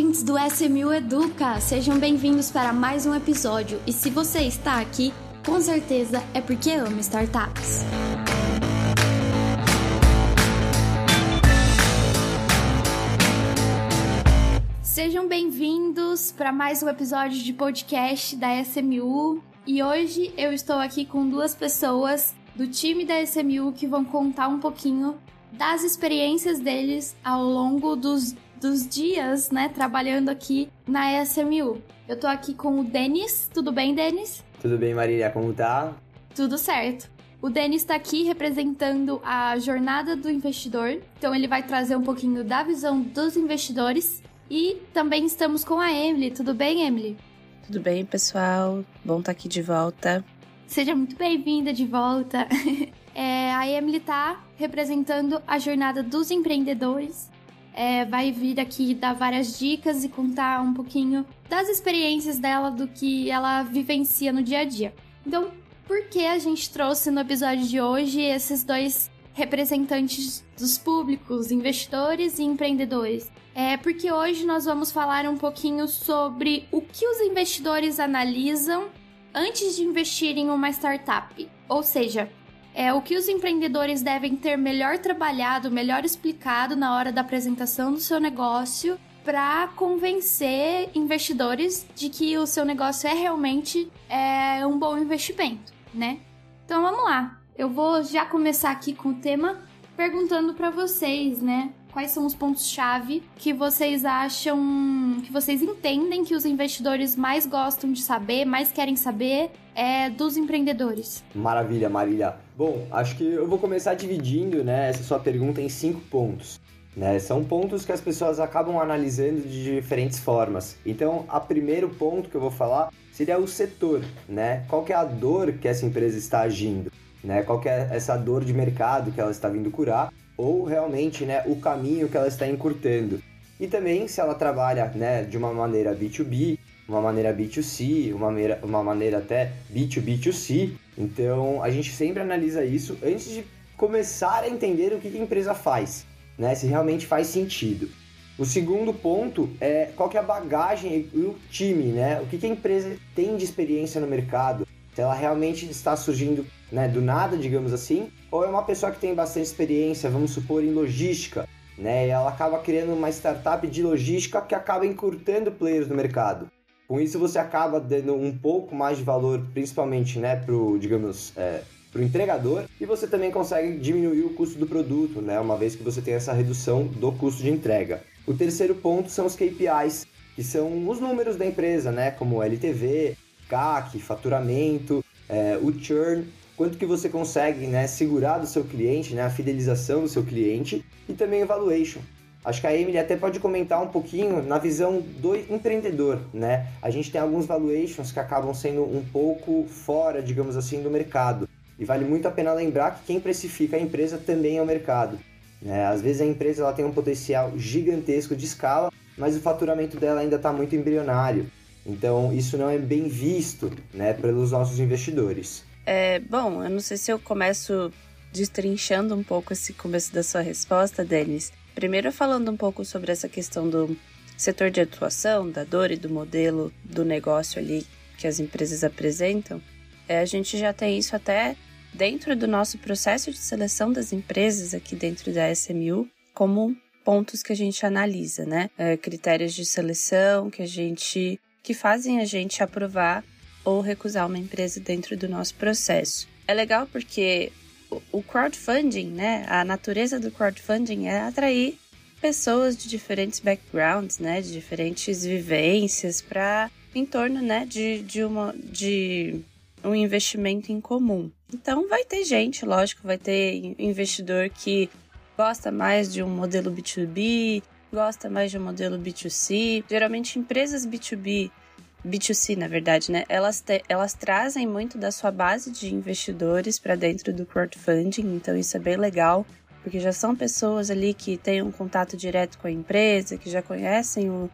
ouvintes do SMU Educa! Sejam bem-vindos para mais um episódio. E se você está aqui, com certeza é porque ama startups. Sejam bem-vindos para mais um episódio de podcast da SMU. E hoje eu estou aqui com duas pessoas do time da SMU que vão contar um pouquinho das experiências deles ao longo dos, dos dias, né, trabalhando aqui na SMU. Eu tô aqui com o Denis. Tudo bem, Denis? Tudo bem, Marília? Como tá? Tudo certo. O Denis está aqui representando a jornada do investidor, então ele vai trazer um pouquinho da visão dos investidores. E também estamos com a Emily. Tudo bem, Emily? Tudo bem, pessoal? Bom estar tá aqui de volta. Seja muito bem-vinda de volta. É, a Emily está representando a jornada dos empreendedores. É, vai vir aqui dar várias dicas e contar um pouquinho das experiências dela, do que ela vivencia no dia a dia. Então, por que a gente trouxe no episódio de hoje esses dois representantes dos públicos, investidores e empreendedores? É porque hoje nós vamos falar um pouquinho sobre o que os investidores analisam antes de investir em uma startup. Ou seja, é o que os empreendedores devem ter melhor trabalhado, melhor explicado na hora da apresentação do seu negócio para convencer investidores de que o seu negócio é realmente é, um bom investimento, né? Então vamos lá. Eu vou já começar aqui com o tema perguntando para vocês, né? quais são os pontos-chave que vocês acham, que vocês entendem que os investidores mais gostam de saber, mais querem saber é, dos empreendedores? Maravilha, Marília. Bom, acho que eu vou começar dividindo né, essa sua pergunta em cinco pontos. Né? São pontos que as pessoas acabam analisando de diferentes formas. Então, o primeiro ponto que eu vou falar seria o setor, né? Qual é a dor que essa empresa está agindo? Né? Qual é essa dor de mercado que ela está vindo curar? ou realmente né, o caminho que ela está encurtando. E também se ela trabalha né, de uma maneira B2B, uma maneira B2C, uma maneira, uma maneira até B2B2C. Então a gente sempre analisa isso antes de começar a entender o que a empresa faz, né? se realmente faz sentido. O segundo ponto é qual que é a bagagem e o time, né? O que a empresa tem de experiência no mercado, se ela realmente está surgindo né, do nada, digamos assim, ou é uma pessoa que tem bastante experiência, vamos supor, em logística, né, e ela acaba criando uma startup de logística que acaba encurtando players no mercado. Com isso você acaba dando um pouco mais de valor, principalmente, né, pro, digamos, é, pro entregador, e você também consegue diminuir o custo do produto, né, uma vez que você tem essa redução do custo de entrega. O terceiro ponto são os KPIs, que são os números da empresa, né, como LTV, CAC, faturamento, é, o churn, quanto que você consegue né, segurar do seu cliente, né, a fidelização do seu cliente e também o valuation. Acho que a Emily até pode comentar um pouquinho na visão do empreendedor, né? A gente tem alguns valuations que acabam sendo um pouco fora, digamos assim, do mercado. E vale muito a pena lembrar que quem precifica a empresa também é o mercado. Né? Às vezes a empresa ela tem um potencial gigantesco de escala, mas o faturamento dela ainda está muito embrionário. Então isso não é bem visto né, pelos nossos investidores. É, bom, eu não sei se eu começo destrinchando um pouco esse começo da sua resposta, Denis. Primeiro falando um pouco sobre essa questão do setor de atuação, da dor e do modelo do negócio ali que as empresas apresentam. É, a gente já tem isso até dentro do nosso processo de seleção das empresas aqui dentro da SMU, como pontos que a gente analisa, né? É, critérios de seleção que a gente que fazem a gente aprovar ou recusar uma empresa dentro do nosso processo. É legal porque o crowdfunding, né, a natureza do crowdfunding é atrair pessoas de diferentes backgrounds, né, de diferentes vivências para em torno, né, de, de uma de um investimento em comum. Então vai ter gente, lógico, vai ter investidor que gosta mais de um modelo B2B, gosta mais de um modelo B2C. Geralmente empresas B2B B2C, na verdade, né? Elas, te, elas trazem muito da sua base de investidores para dentro do crowdfunding, então isso é bem legal, porque já são pessoas ali que têm um contato direto com a empresa, que já conhecem o,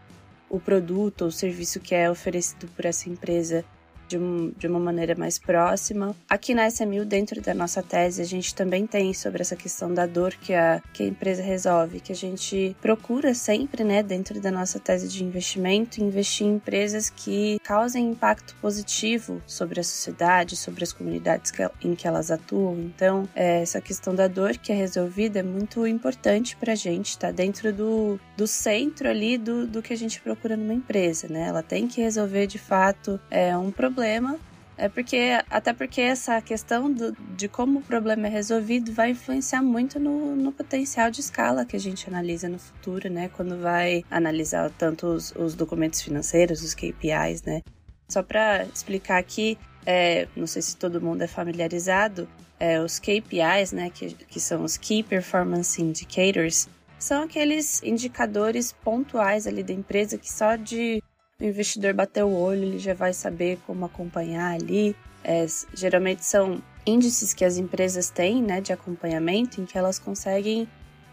o produto ou serviço que é oferecido por essa empresa de, um, de uma maneira mais próxima. Aqui na SMU, dentro da nossa tese, a gente também tem sobre essa questão da dor que a, que a empresa resolve, que a gente procura sempre, né, dentro da nossa tese de investimento, investir em empresas que causem impacto positivo sobre a sociedade, sobre as comunidades que, em que elas atuam. Então, é, essa questão da dor que é resolvida é muito importante para a gente, está dentro do, do centro ali do, do que a gente procura numa empresa, né? Ela tem que resolver de fato é, um problema problema. É porque, até porque essa questão do, de como o problema é resolvido vai influenciar muito no, no, potencial de escala que a gente analisa no futuro, né? Quando vai analisar tanto os, os documentos financeiros, os KPIs, né? Só para explicar aqui, é, não sei se todo mundo é familiarizado, é, os KPIs, né? Que, que são os Key Performance Indicators, são aqueles indicadores pontuais ali da empresa que só de o investidor bater o olho, ele já vai saber como acompanhar ali. É, geralmente são índices que as empresas têm né, de acompanhamento, em que elas conseguem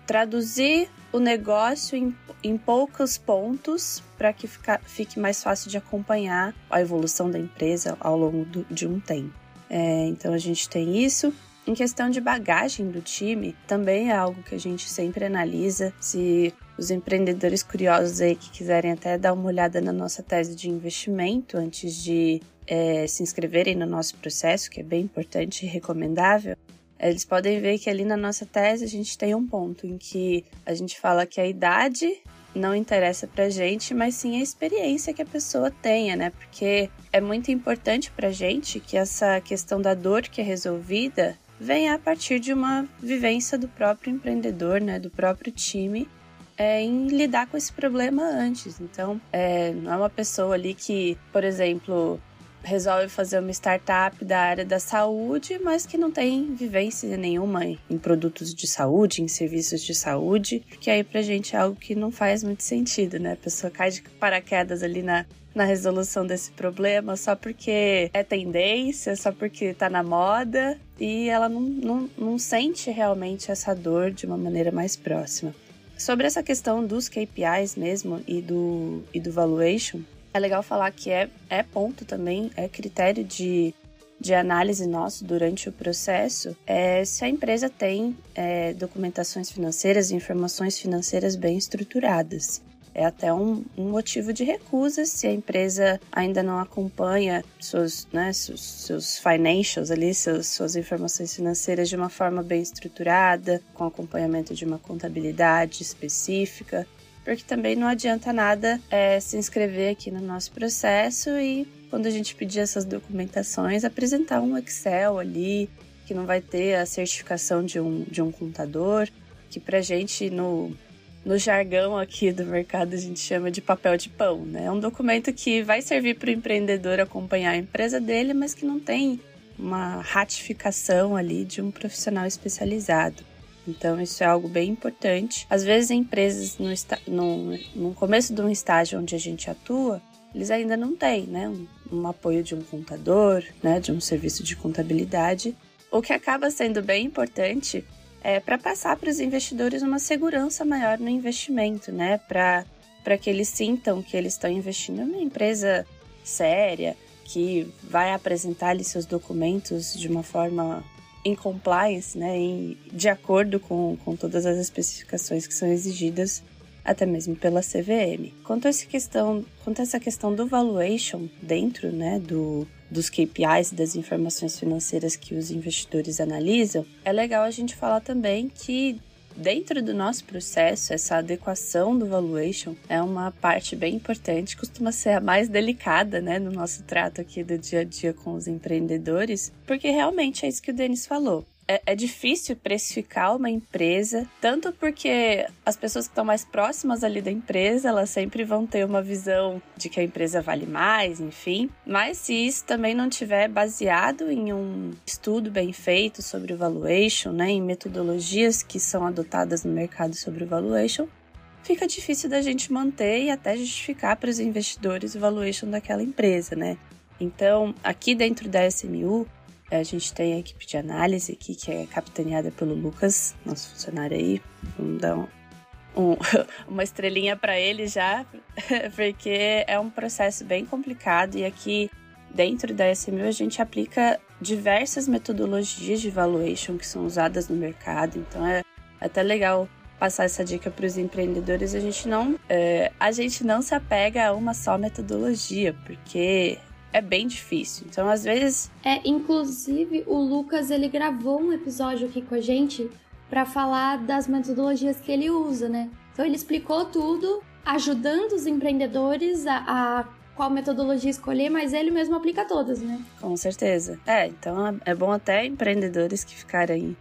traduzir o negócio em, em poucos pontos para que fica, fique mais fácil de acompanhar a evolução da empresa ao longo do, de um tempo. É, então a gente tem isso. Em questão de bagagem do time, também é algo que a gente sempre analisa. Se os empreendedores curiosos aí que quiserem até dar uma olhada na nossa tese de investimento antes de é, se inscreverem no nosso processo, que é bem importante e recomendável, eles podem ver que ali na nossa tese a gente tem um ponto em que a gente fala que a idade não interessa pra gente, mas sim a experiência que a pessoa tenha, né? Porque é muito importante pra gente que essa questão da dor que é resolvida venha a partir de uma vivência do próprio empreendedor, né, do próprio time, é, em lidar com esse problema antes. Então, é, não é uma pessoa ali que, por exemplo, resolve fazer uma startup da área da saúde, mas que não tem vivência nenhuma em produtos de saúde, em serviços de saúde, que aí pra gente é algo que não faz muito sentido, né? A pessoa cai de paraquedas ali na, na resolução desse problema só porque é tendência, só porque tá na moda e ela não, não, não sente realmente essa dor de uma maneira mais próxima. Sobre essa questão dos KPIs mesmo e do, e do valuation, é legal falar que é, é ponto também, é critério de, de análise nosso durante o processo, é se a empresa tem é, documentações financeiras e informações financeiras bem estruturadas é até um, um, motivo de recusa se a empresa ainda não acompanha seus, né, seus, seus financials ali, seus, suas informações financeiras de uma forma bem estruturada, com acompanhamento de uma contabilidade específica, porque também não adianta nada é, se inscrever aqui no nosso processo e quando a gente pedir essas documentações, apresentar um Excel ali que não vai ter a certificação de um, de um contador, que pra gente no no jargão aqui do mercado a gente chama de papel de pão, né? É um documento que vai servir para o empreendedor acompanhar a empresa dele, mas que não tem uma ratificação ali de um profissional especializado. Então, isso é algo bem importante. Às vezes, empresas, no, no, no começo de um estágio onde a gente atua, eles ainda não têm né, um, um apoio de um contador, né, de um serviço de contabilidade, o que acaba sendo bem importante é, para passar para os investidores uma segurança maior no investimento, né? Para que eles sintam que eles estão investindo em uma empresa séria, que vai apresentar ali seus documentos de uma forma em compliance, né? Em, de acordo com, com todas as especificações que são exigidas até mesmo pela CVM. Quanto a essa questão, quanto a essa questão do valuation dentro, né, do, dos KPIs das informações financeiras que os investidores analisam, é legal a gente falar também que dentro do nosso processo, essa adequação do valuation é uma parte bem importante, costuma ser a mais delicada, né, no nosso trato aqui do dia a dia com os empreendedores, porque realmente é isso que o Denis falou é, é, difícil precificar uma empresa, tanto porque as pessoas que estão mais próximas ali da empresa, elas sempre vão ter uma visão de que a empresa vale mais, enfim. Mas se isso também não tiver baseado em um estudo bem feito sobre o valuation, né, em metodologias que são adotadas no mercado sobre o valuation, fica difícil da gente manter e até justificar para os investidores o valuation daquela empresa, né? Então, aqui dentro da SMU, a gente tem a equipe de análise aqui, que é capitaneada pelo Lucas, nosso funcionário aí. Vamos dar um, um, uma estrelinha para ele já, porque é um processo bem complicado e aqui dentro da SMU a gente aplica diversas metodologias de valuation que são usadas no mercado. Então é até legal passar essa dica para os empreendedores. A gente não é, a gente não se apega a uma só metodologia, porque é bem difícil. Então, às vezes. É, inclusive, o Lucas ele gravou um episódio aqui com a gente para falar das metodologias que ele usa, né? Então, ele explicou tudo, ajudando os empreendedores a, a qual metodologia escolher, mas ele mesmo aplica todas, né? Com certeza. É, então é bom até empreendedores que ficarem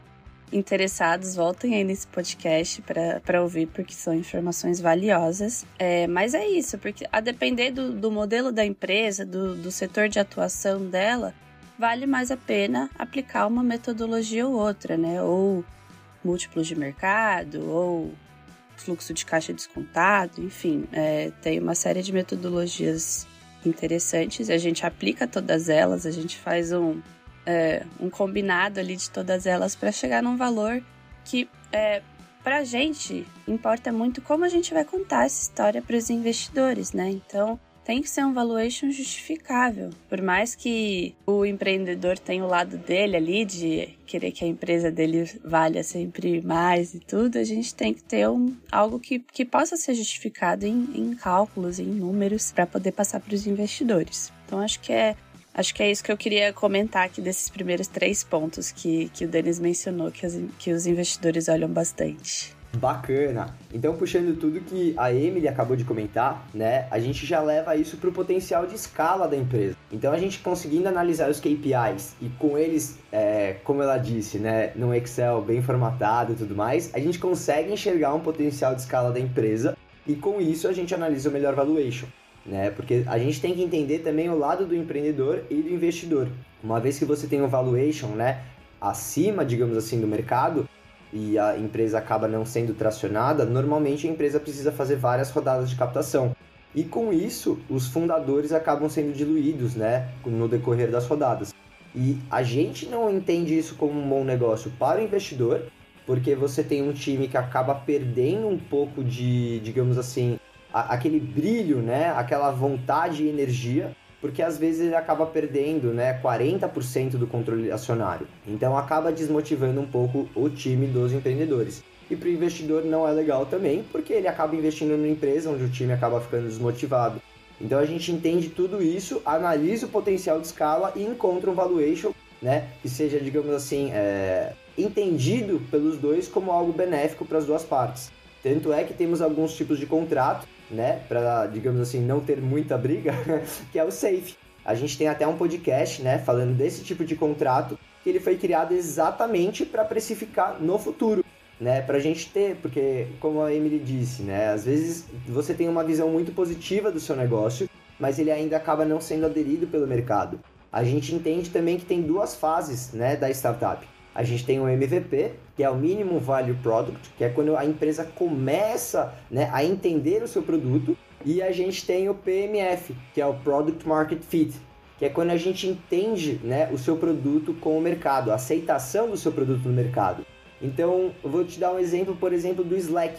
interessados, voltem aí nesse podcast para ouvir, porque são informações valiosas. É, mas é isso, porque a depender do, do modelo da empresa, do, do setor de atuação dela, vale mais a pena aplicar uma metodologia ou outra, né? Ou múltiplos de mercado, ou fluxo de caixa descontado, enfim, é, tem uma série de metodologias interessantes. A gente aplica todas elas, a gente faz um, é, um combinado ali de todas elas para chegar num valor que é, para a gente importa muito como a gente vai contar essa história para os investidores, né? Então tem que ser um valuation justificável. Por mais que o empreendedor tenha o lado dele ali de querer que a empresa dele valha sempre mais e tudo, a gente tem que ter um, algo que, que possa ser justificado em, em cálculos, em números, para poder passar para os investidores. Então acho que é Acho que é isso que eu queria comentar aqui desses primeiros três pontos que, que o Denis mencionou, que os, que os investidores olham bastante. Bacana. Então, puxando tudo que a Emily acabou de comentar, né, a gente já leva isso para o potencial de escala da empresa. Então, a gente conseguindo analisar os KPIs e com eles, é, como ela disse, né, no Excel bem formatado e tudo mais, a gente consegue enxergar um potencial de escala da empresa e com isso a gente analisa o melhor valuation né? Porque a gente tem que entender também o lado do empreendedor e do investidor. Uma vez que você tem um valuation, né, acima, digamos assim, do mercado e a empresa acaba não sendo tracionada, normalmente a empresa precisa fazer várias rodadas de captação. E com isso, os fundadores acabam sendo diluídos, né, no decorrer das rodadas. E a gente não entende isso como um bom negócio para o investidor, porque você tem um time que acaba perdendo um pouco de, digamos assim, aquele brilho, né? Aquela vontade e energia, porque às vezes ele acaba perdendo, né? 40% do controle acionário. Então acaba desmotivando um pouco o time dos empreendedores. E para o investidor não é legal também, porque ele acaba investindo numa empresa onde o time acaba ficando desmotivado. Então a gente entende tudo isso, analisa o potencial de escala e encontra um valuation, né, que seja, digamos assim, é, entendido pelos dois como algo benéfico para as duas partes. Tanto é que temos alguns tipos de contrato né, para digamos assim não ter muita briga, que é o safe. A gente tem até um podcast, né, falando desse tipo de contrato que ele foi criado exatamente para precificar no futuro, né, para a gente ter, porque como a Emily disse, né, às vezes você tem uma visão muito positiva do seu negócio, mas ele ainda acaba não sendo aderido pelo mercado. A gente entende também que tem duas fases, né, da startup. A gente tem o MVP, que é o Minimum Value Product, que é quando a empresa começa né, a entender o seu produto. E a gente tem o PMF, que é o Product Market Fit, que é quando a gente entende né, o seu produto com o mercado, a aceitação do seu produto no mercado. Então, eu vou te dar um exemplo, por exemplo, do Slack.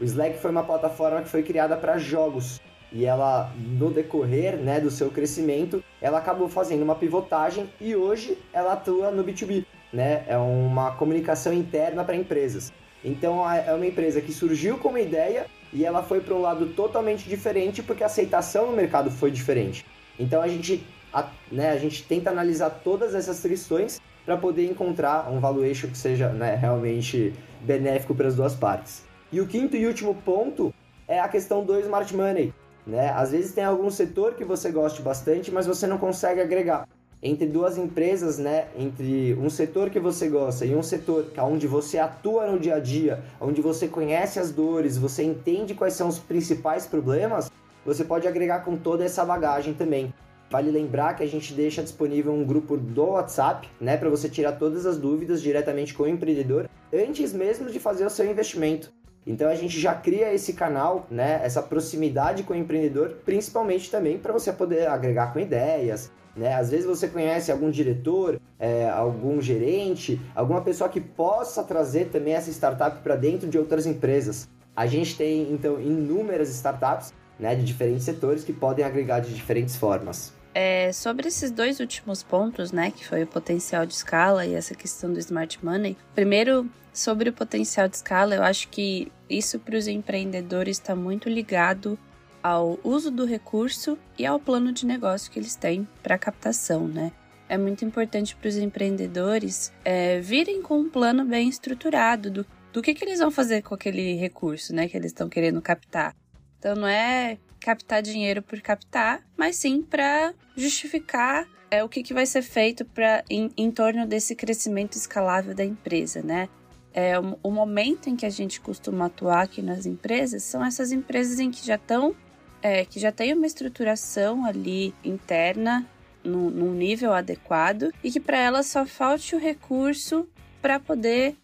O Slack foi uma plataforma que foi criada para jogos e ela, no decorrer né, do seu crescimento, ela acabou fazendo uma pivotagem e hoje ela atua no B2B né? É uma comunicação interna para empresas. Então é uma empresa que surgiu com uma ideia e ela foi para um lado totalmente diferente porque a aceitação no mercado foi diferente. Então a gente, a, né, a gente tenta analisar todas essas questões para poder encontrar um valuation que seja né, realmente benéfico para as duas partes. E o quinto e último ponto é a questão do smart money. Né? Às vezes tem algum setor que você goste bastante, mas você não consegue agregar entre duas empresas, né, entre um setor que você gosta e um setor onde você atua no dia a dia, onde você conhece as dores, você entende quais são os principais problemas, você pode agregar com toda essa bagagem também. Vale lembrar que a gente deixa disponível um grupo do WhatsApp, né, para você tirar todas as dúvidas diretamente com o empreendedor antes mesmo de fazer o seu investimento. Então a gente já cria esse canal, né, essa proximidade com o empreendedor, principalmente também para você poder agregar com ideias, né? Às vezes você conhece algum diretor, é, algum gerente, alguma pessoa que possa trazer também essa startup para dentro de outras empresas. A gente tem então inúmeras startups né, de diferentes setores que podem agregar de diferentes formas. É, sobre esses dois últimos pontos, né, que foi o potencial de escala e essa questão do smart money, primeiro sobre o potencial de escala, eu acho que isso para os empreendedores está muito ligado ao uso do recurso e ao plano de negócio que eles têm para captação, né? É muito importante para os empreendedores é, virem com um plano bem estruturado do, do que, que eles vão fazer com aquele recurso, né, que eles estão querendo captar. Então não é captar dinheiro por captar, mas sim para justificar é, o que, que vai ser feito pra, em, em torno desse crescimento escalável da empresa, né? É, o, o momento em que a gente costuma atuar aqui nas empresas são essas empresas em que já estão é, que já tem uma estruturação ali interna no, num nível adequado e que para ela só falte o recurso para poder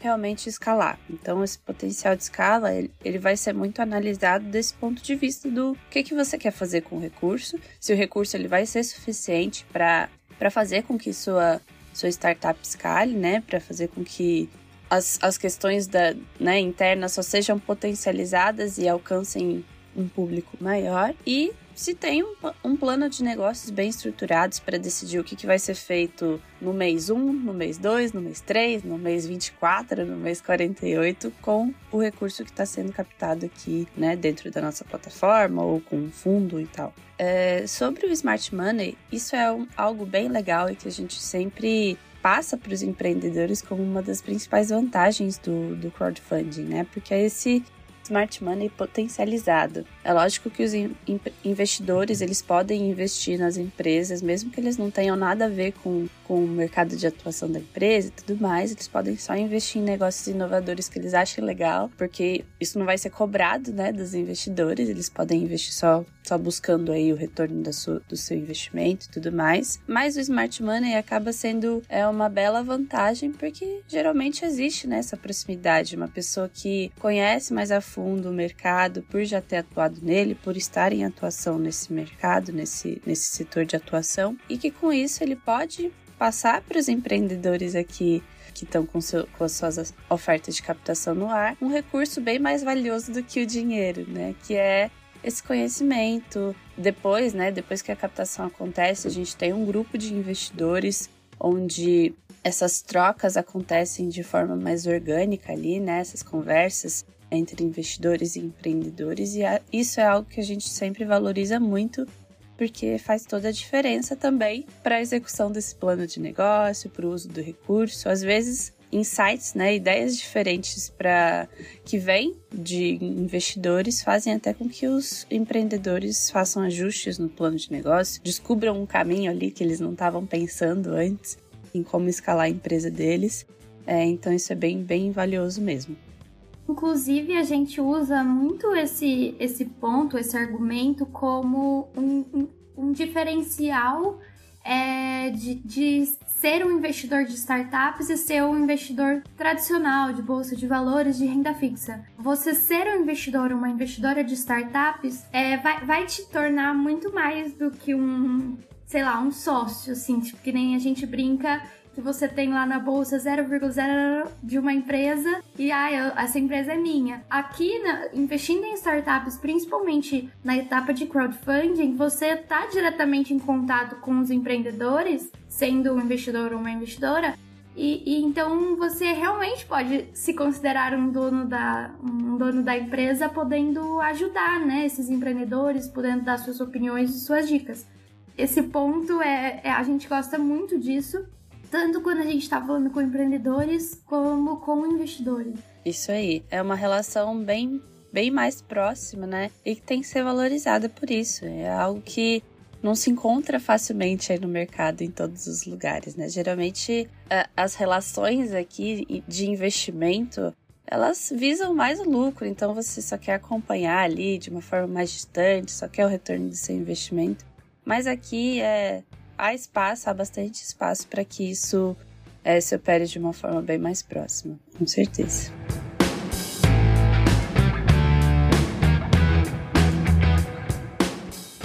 realmente escalar. Então, esse potencial de escala, ele, vai ser muito analisado desse ponto de vista do que, que você quer fazer com o recurso, se o recurso ele vai ser suficiente para fazer com que sua, sua startup escale, né? Para fazer com que as, as questões da, né, internas só sejam potencializadas e alcancem um público maior. E se tem um, um plano de negócios bem estruturados para decidir o que, que vai ser feito no mês 1, no mês 2, no mês 3, no mês 24, no mês 48, com o recurso que está sendo captado aqui, né, dentro da nossa plataforma ou com um fundo e tal. É, sobre o Smart Money, isso é um, algo bem legal e que a gente sempre passa para os empreendedores como uma das principais vantagens do, do crowdfunding, né? Porque é esse smart money potencializado. É lógico que os investidores eles podem investir nas empresas, mesmo que eles não tenham nada a ver com, com o mercado de atuação da empresa e tudo mais, eles podem só investir em negócios inovadores que eles achem legal, porque isso não vai ser cobrado né, dos investidores, eles podem investir só, só buscando aí o retorno da sua, do seu investimento e tudo mais. Mas o smart money acaba sendo é uma bela vantagem, porque geralmente existe né, essa proximidade, uma pessoa que conhece mais a fundo o mercado, por já ter atuado nele, por estar em atuação nesse mercado, nesse, nesse setor de atuação, e que com isso ele pode passar para os empreendedores aqui que estão com, seu, com as suas ofertas de captação no ar, um recurso bem mais valioso do que o dinheiro, né? Que é esse conhecimento. Depois, né? Depois que a captação acontece, a gente tem um grupo de investidores onde essas trocas acontecem de forma mais orgânica ali, né? Essas conversas entre investidores e empreendedores, e isso é algo que a gente sempre valoriza muito, porque faz toda a diferença também para a execução desse plano de negócio, para o uso do recurso. Às vezes, insights, né, ideias diferentes para que vêm de investidores fazem até com que os empreendedores façam ajustes no plano de negócio, descubram um caminho ali que eles não estavam pensando antes em como escalar a empresa deles. É, então isso é bem, bem valioso mesmo. Inclusive, a gente usa muito esse, esse ponto, esse argumento, como um, um, diferencial é, de, de ser um investidor de startups e ser um investidor tradicional de bolsa de valores de renda fixa. Você ser um investidor, uma investidora de startups, é, vai, vai te tornar muito mais do que um, sei lá, um sócio, assim, tipo, que nem a gente brinca que você tem lá na bolsa 0,0 de uma empresa e ah, essa empresa é minha. Aqui, na, investindo em startups, principalmente na etapa de crowdfunding, você está diretamente em contato com os empreendedores, sendo um investidor ou uma investidora, e, e, então você realmente pode se considerar um dono da, um dono da empresa, podendo ajudar né, esses empreendedores, podendo dar suas opiniões e suas dicas. Esse ponto é, é a gente gosta muito disso tanto quando a gente está falando com empreendedores como com investidores. Isso aí, é uma relação bem, bem mais próxima, né? E que tem que ser valorizada por isso. É algo que não se encontra facilmente aí no mercado em todos os lugares, né? Geralmente as relações aqui de investimento elas visam mais o lucro, então você só quer acompanhar ali de uma forma mais distante, só quer o retorno do seu investimento. Mas aqui é há espaço, há bastante espaço para que isso é, se opere de uma forma bem mais próxima, com certeza.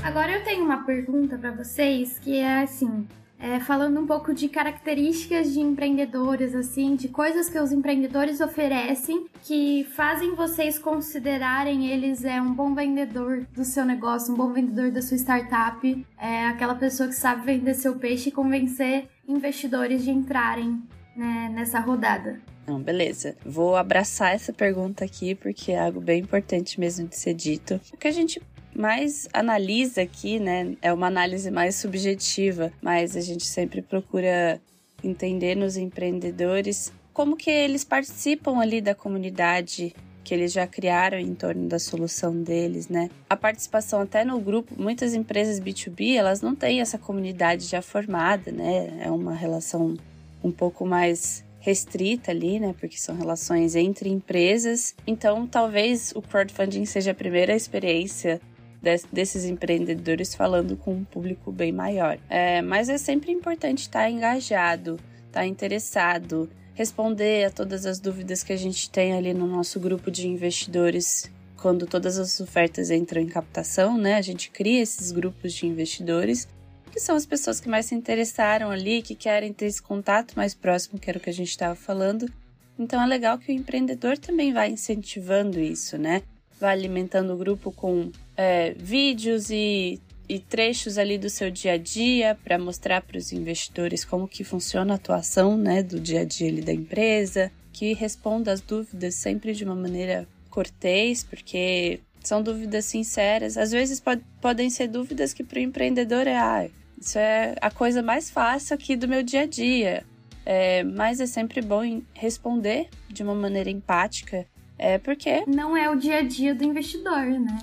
Agora eu tenho uma pergunta para vocês que é assim: é, falando um pouco de características de empreendedores, assim, de coisas que os empreendedores oferecem que fazem vocês considerarem eles é um bom vendedor do seu negócio, um bom vendedor da sua startup, é aquela pessoa que sabe vender seu peixe e convencer investidores de entrarem né, nessa rodada. Não, beleza. Vou abraçar essa pergunta aqui porque é algo bem importante mesmo de ser dito. O que a gente mais analisa aqui, né, é uma análise mais subjetiva, mas a gente sempre procura entender nos empreendedores como que eles participam ali da comunidade que eles já criaram em torno da solução deles, né? A participação até no grupo, muitas empresas B2B, elas não têm essa comunidade já formada, né? É uma relação um pouco mais restrita ali, né? Porque são relações entre empresas. Então, talvez o crowdfunding seja a primeira experiência desses empreendedores falando com um público bem maior. É, mas é sempre importante estar engajado, estar interessado, responder a todas as dúvidas que a gente tem ali no nosso grupo de investidores. Quando todas as ofertas entram em captação, né? A gente cria esses grupos de investidores que são as pessoas que mais se interessaram ali, que querem ter esse contato mais próximo, que era o que a gente estava falando. Então é legal que o empreendedor também vai incentivando isso, né? Vai alimentando o grupo com é, vídeos e, e trechos ali do seu dia a dia para mostrar para os investidores como que funciona a atuação né, do dia a dia ali da empresa, que responda as dúvidas sempre de uma maneira cortês, porque são dúvidas sinceras. Às vezes pode, podem ser dúvidas que para o empreendedor é ah, isso é a coisa mais fácil aqui do meu dia a dia. É, mas é sempre bom responder de uma maneira empática é porque. Não é o dia a dia do investidor, né?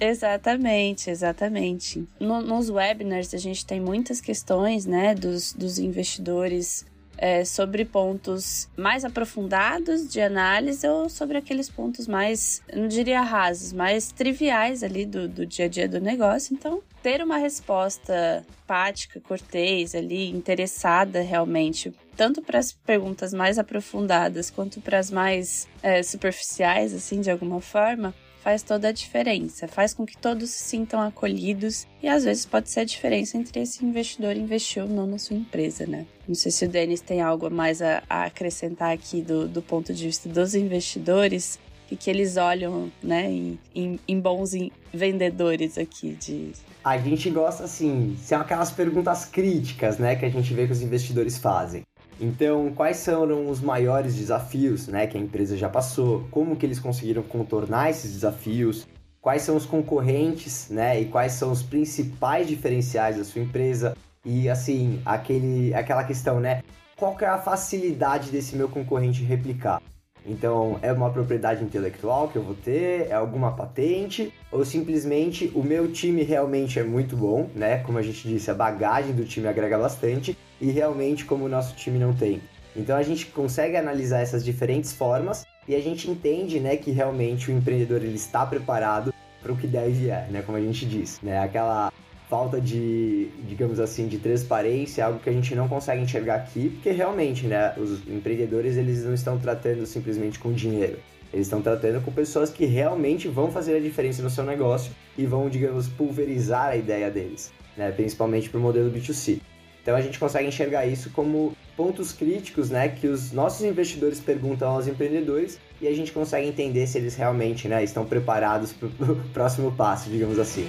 exatamente, exatamente. No, nos webinars a gente tem muitas questões, né, dos, dos investidores é, sobre pontos mais aprofundados de análise ou sobre aqueles pontos mais, não diria rasos, mais triviais ali do, do dia a dia do negócio. Então, ter uma resposta empática, cortês ali, interessada realmente, tanto para as perguntas mais aprofundadas quanto para as mais é, superficiais, assim, de alguma forma, faz toda a diferença, faz com que todos se sintam acolhidos e às vezes pode ser a diferença entre esse investidor investir ou não na sua empresa, né? Não sei se o Denis tem algo a mais a, a acrescentar aqui do, do ponto de vista dos investidores e que eles olham, né, em, em, em bons vendedores aqui de... A gente gosta, assim, são aquelas perguntas críticas, né, que a gente vê que os investidores fazem. Então, quais foram os maiores desafios né, que a empresa já passou? Como que eles conseguiram contornar esses desafios? Quais são os concorrentes, né? E quais são os principais diferenciais da sua empresa? E assim, aquele, aquela questão, né? Qual que é a facilidade desse meu concorrente replicar? Então, é uma propriedade intelectual que eu vou ter? É alguma patente? Ou simplesmente o meu time realmente é muito bom, né? Como a gente disse, a bagagem do time agrega bastante e realmente como o nosso time não tem. Então a gente consegue analisar essas diferentes formas e a gente entende, né, que realmente o empreendedor ele está preparado para o que deve é, né, como a gente diz, né? Aquela falta de, digamos assim, de transparência, algo que a gente não consegue enxergar aqui, porque realmente, né, os empreendedores eles não estão tratando simplesmente com dinheiro. Eles estão tratando com pessoas que realmente vão fazer a diferença no seu negócio e vão, digamos, pulverizar a ideia deles, né, principalmente para o modelo B2C. Então a gente consegue enxergar isso como pontos críticos, né, que os nossos investidores perguntam aos empreendedores e a gente consegue entender se eles realmente, né, estão preparados para o próximo passo, digamos assim.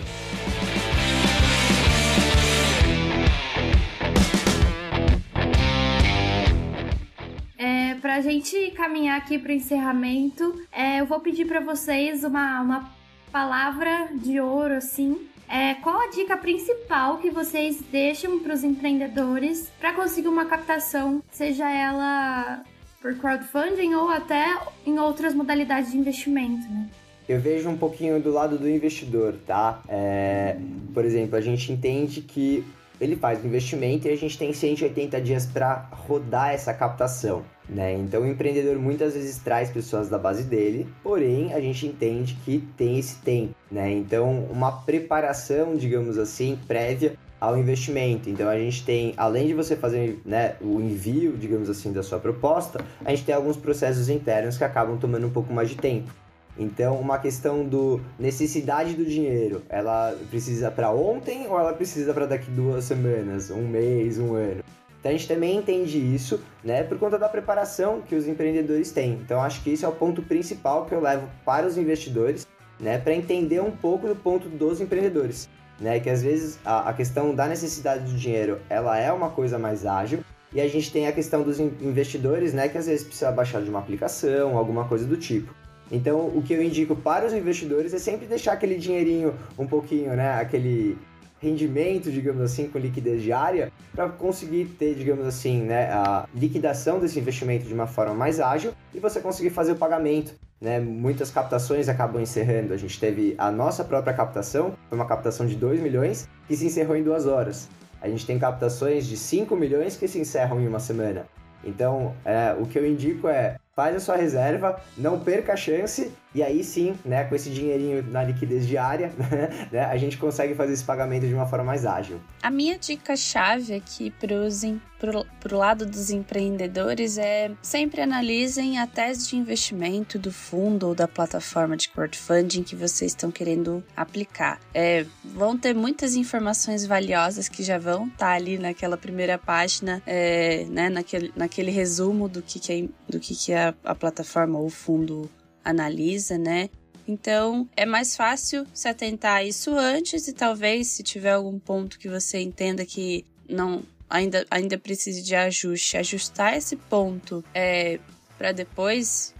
para a gente caminhar aqui para o encerramento, é, eu vou pedir para vocês uma, uma palavra de ouro, assim. É, qual a dica principal que vocês deixam para os empreendedores para conseguir uma captação, seja ela por crowdfunding ou até em outras modalidades de investimento, né? Eu vejo um pouquinho do lado do investidor, tá? É, por exemplo, a gente entende que ele faz o investimento e a gente tem 180 dias para rodar essa captação. Né? Então o empreendedor muitas vezes traz pessoas da base dele, porém a gente entende que tem esse tempo, né? Então uma preparação, digamos assim, prévia ao investimento. Então a gente tem, além de você fazer né, o envio, digamos assim, da sua proposta, a gente tem alguns processos internos que acabam tomando um pouco mais de tempo. Então, uma questão do necessidade do dinheiro, ela precisa para ontem ou ela precisa para daqui duas semanas, um mês, um ano? Então a gente também entende isso, né, por conta da preparação que os empreendedores têm. Então acho que esse é o ponto principal que eu levo para os investidores, né, para entender um pouco do ponto dos empreendedores, né, que às vezes a, a questão da necessidade do dinheiro, ela é uma coisa mais ágil, e a gente tem a questão dos investidores, né, que às vezes precisa baixar de uma aplicação, alguma coisa do tipo. Então, o que eu indico para os investidores é sempre deixar aquele dinheirinho um pouquinho, né, aquele rendimento, digamos assim, com liquidez diária, para conseguir ter, digamos assim, né, a liquidação desse investimento de uma forma mais ágil e você conseguir fazer o pagamento. Né? Muitas captações acabam encerrando. A gente teve a nossa própria captação, foi uma captação de 2 milhões, que se encerrou em duas horas. A gente tem captações de 5 milhões que se encerram em uma semana. Então, é, o que eu indico é faz a sua reserva, não perca a chance e aí sim, né, com esse dinheirinho na liquidez diária, né, a gente consegue fazer esse pagamento de uma forma mais ágil. A minha dica-chave aqui para o lado dos empreendedores é sempre analisem a tese de investimento do fundo ou da plataforma de crowdfunding que vocês estão querendo aplicar. É, vão ter muitas informações valiosas que já vão estar tá ali naquela primeira página, é, né, naquele, naquele resumo do que, que, é, do que, que a, a plataforma ou o fundo analisa, né? Então, é mais fácil se atentar a isso antes e talvez se tiver algum ponto que você entenda que não ainda, ainda precise de ajuste, ajustar esse ponto é, para depois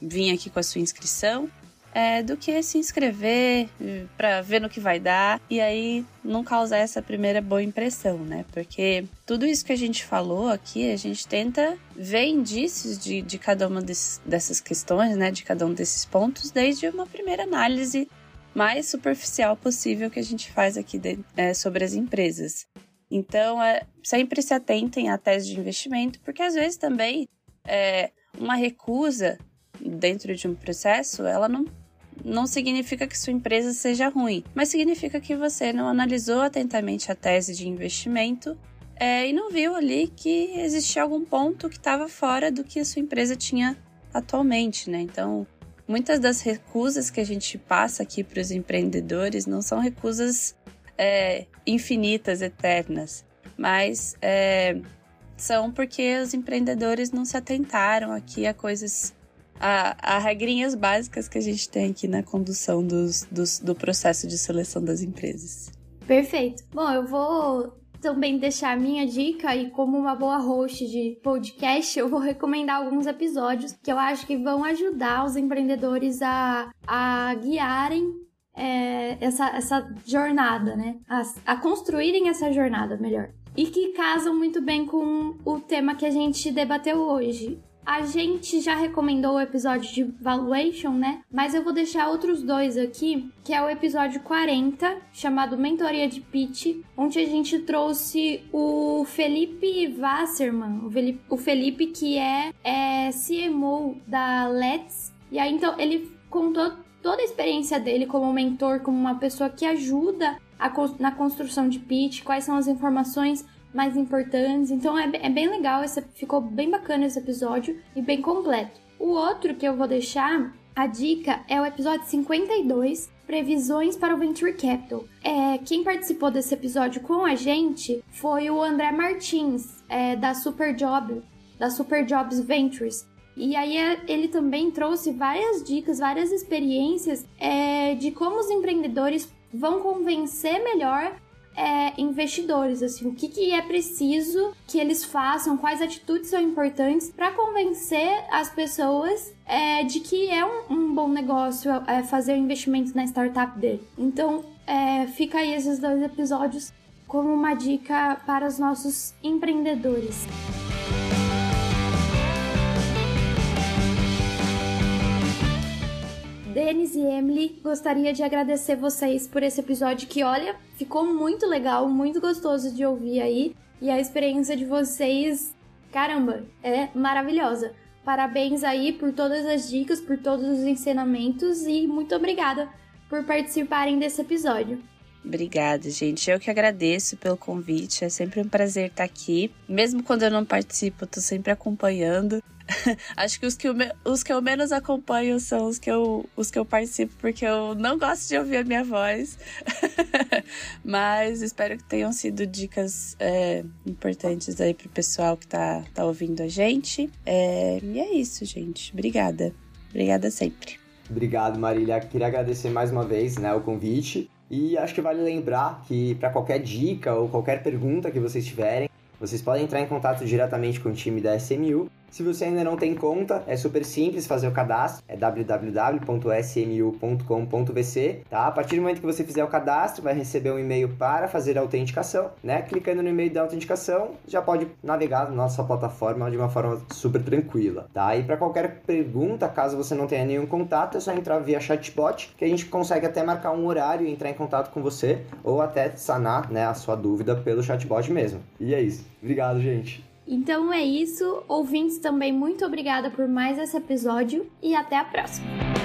vir aqui com a sua inscrição é, do que se inscrever para ver no que vai dar e aí não causar essa primeira boa impressão, né? Porque tudo isso que a gente falou aqui, a gente tenta ver indícios de, de cada uma desses, dessas questões, né? De cada um desses pontos, desde uma primeira análise mais superficial possível que a gente faz aqui de, é, sobre as empresas. Então, é, sempre se atentem à tese de investimento, porque às vezes também é, uma recusa dentro de um processo, ela não não significa que sua empresa seja ruim, mas significa que você não analisou atentamente a tese de investimento é, e não viu ali que existia algum ponto que estava fora do que a sua empresa tinha atualmente, né? Então, muitas das recusas que a gente passa aqui para os empreendedores não são recusas é, infinitas, eternas, mas é, são porque os empreendedores não se atentaram aqui a coisas a, a regrinhas básicas que a gente tem aqui na condução dos, dos, do processo de seleção das empresas. Perfeito. Bom, eu vou também deixar a minha dica e como uma boa host de podcast, eu vou recomendar alguns episódios que eu acho que vão ajudar os empreendedores a, a guiarem é, essa, essa jornada, né? A, a construírem essa jornada melhor. E que casam muito bem com o tema que a gente debateu hoje, a gente já recomendou o episódio de valuation, né? Mas eu vou deixar outros dois aqui, que é o episódio 40, chamado Mentoria de Pitch, onde a gente trouxe o Felipe Wasserman, o Felipe que é, é CMO da Let's. E aí então ele contou toda a experiência dele como mentor, como uma pessoa que ajuda a, na construção de pitch, quais são as informações mais importantes. Então é, é bem legal, esse, ficou bem bacana esse episódio e bem completo. O outro que eu vou deixar, a dica, é o episódio 52, Previsões para o Venture Capital. É, quem participou desse episódio com a gente foi o André Martins, é, da Super Job, da Super Jobs Ventures. E aí é, ele também trouxe várias dicas, várias experiências é, de como os empreendedores vão convencer melhor é, investidores, assim, o que, que é preciso que eles façam, quais atitudes são importantes para convencer as pessoas é, de que é um, um bom negócio é, fazer investimento na startup dele. Então, é, fica aí esses dois episódios como uma dica para os nossos empreendedores. Denis e Emily, gostaria de agradecer vocês por esse episódio que, olha, ficou muito legal, muito gostoso de ouvir aí. E a experiência de vocês, caramba, é maravilhosa. Parabéns aí por todas as dicas, por todos os ensinamentos e muito obrigada por participarem desse episódio. Obrigada, gente. Eu que agradeço pelo convite. É sempre um prazer estar aqui. Mesmo quando eu não participo, tô sempre acompanhando. Acho que os que, eu, os que eu menos acompanho são os que, eu, os que eu participo, porque eu não gosto de ouvir a minha voz. Mas espero que tenham sido dicas é, importantes aí pro pessoal que tá, tá ouvindo a gente. É, e é isso, gente. Obrigada. Obrigada sempre. Obrigado, Marília. Queria agradecer mais uma vez né, o convite. E acho que vale lembrar que para qualquer dica ou qualquer pergunta que vocês tiverem, vocês podem entrar em contato diretamente com o time da SMU se você ainda não tem conta, é super simples fazer o cadastro, é www.smu.com.vc, tá? A partir do momento que você fizer o cadastro, vai receber um e-mail para fazer a autenticação, né? Clicando no e-mail da autenticação, já pode navegar na nossa plataforma de uma forma super tranquila, tá? E para qualquer pergunta, caso você não tenha nenhum contato, é só entrar via chatbot, que a gente consegue até marcar um horário e entrar em contato com você, ou até sanar, né, a sua dúvida pelo chatbot mesmo. E é isso. Obrigado, gente. Então é isso. Ouvintes também, muito obrigada por mais esse episódio e até a próxima.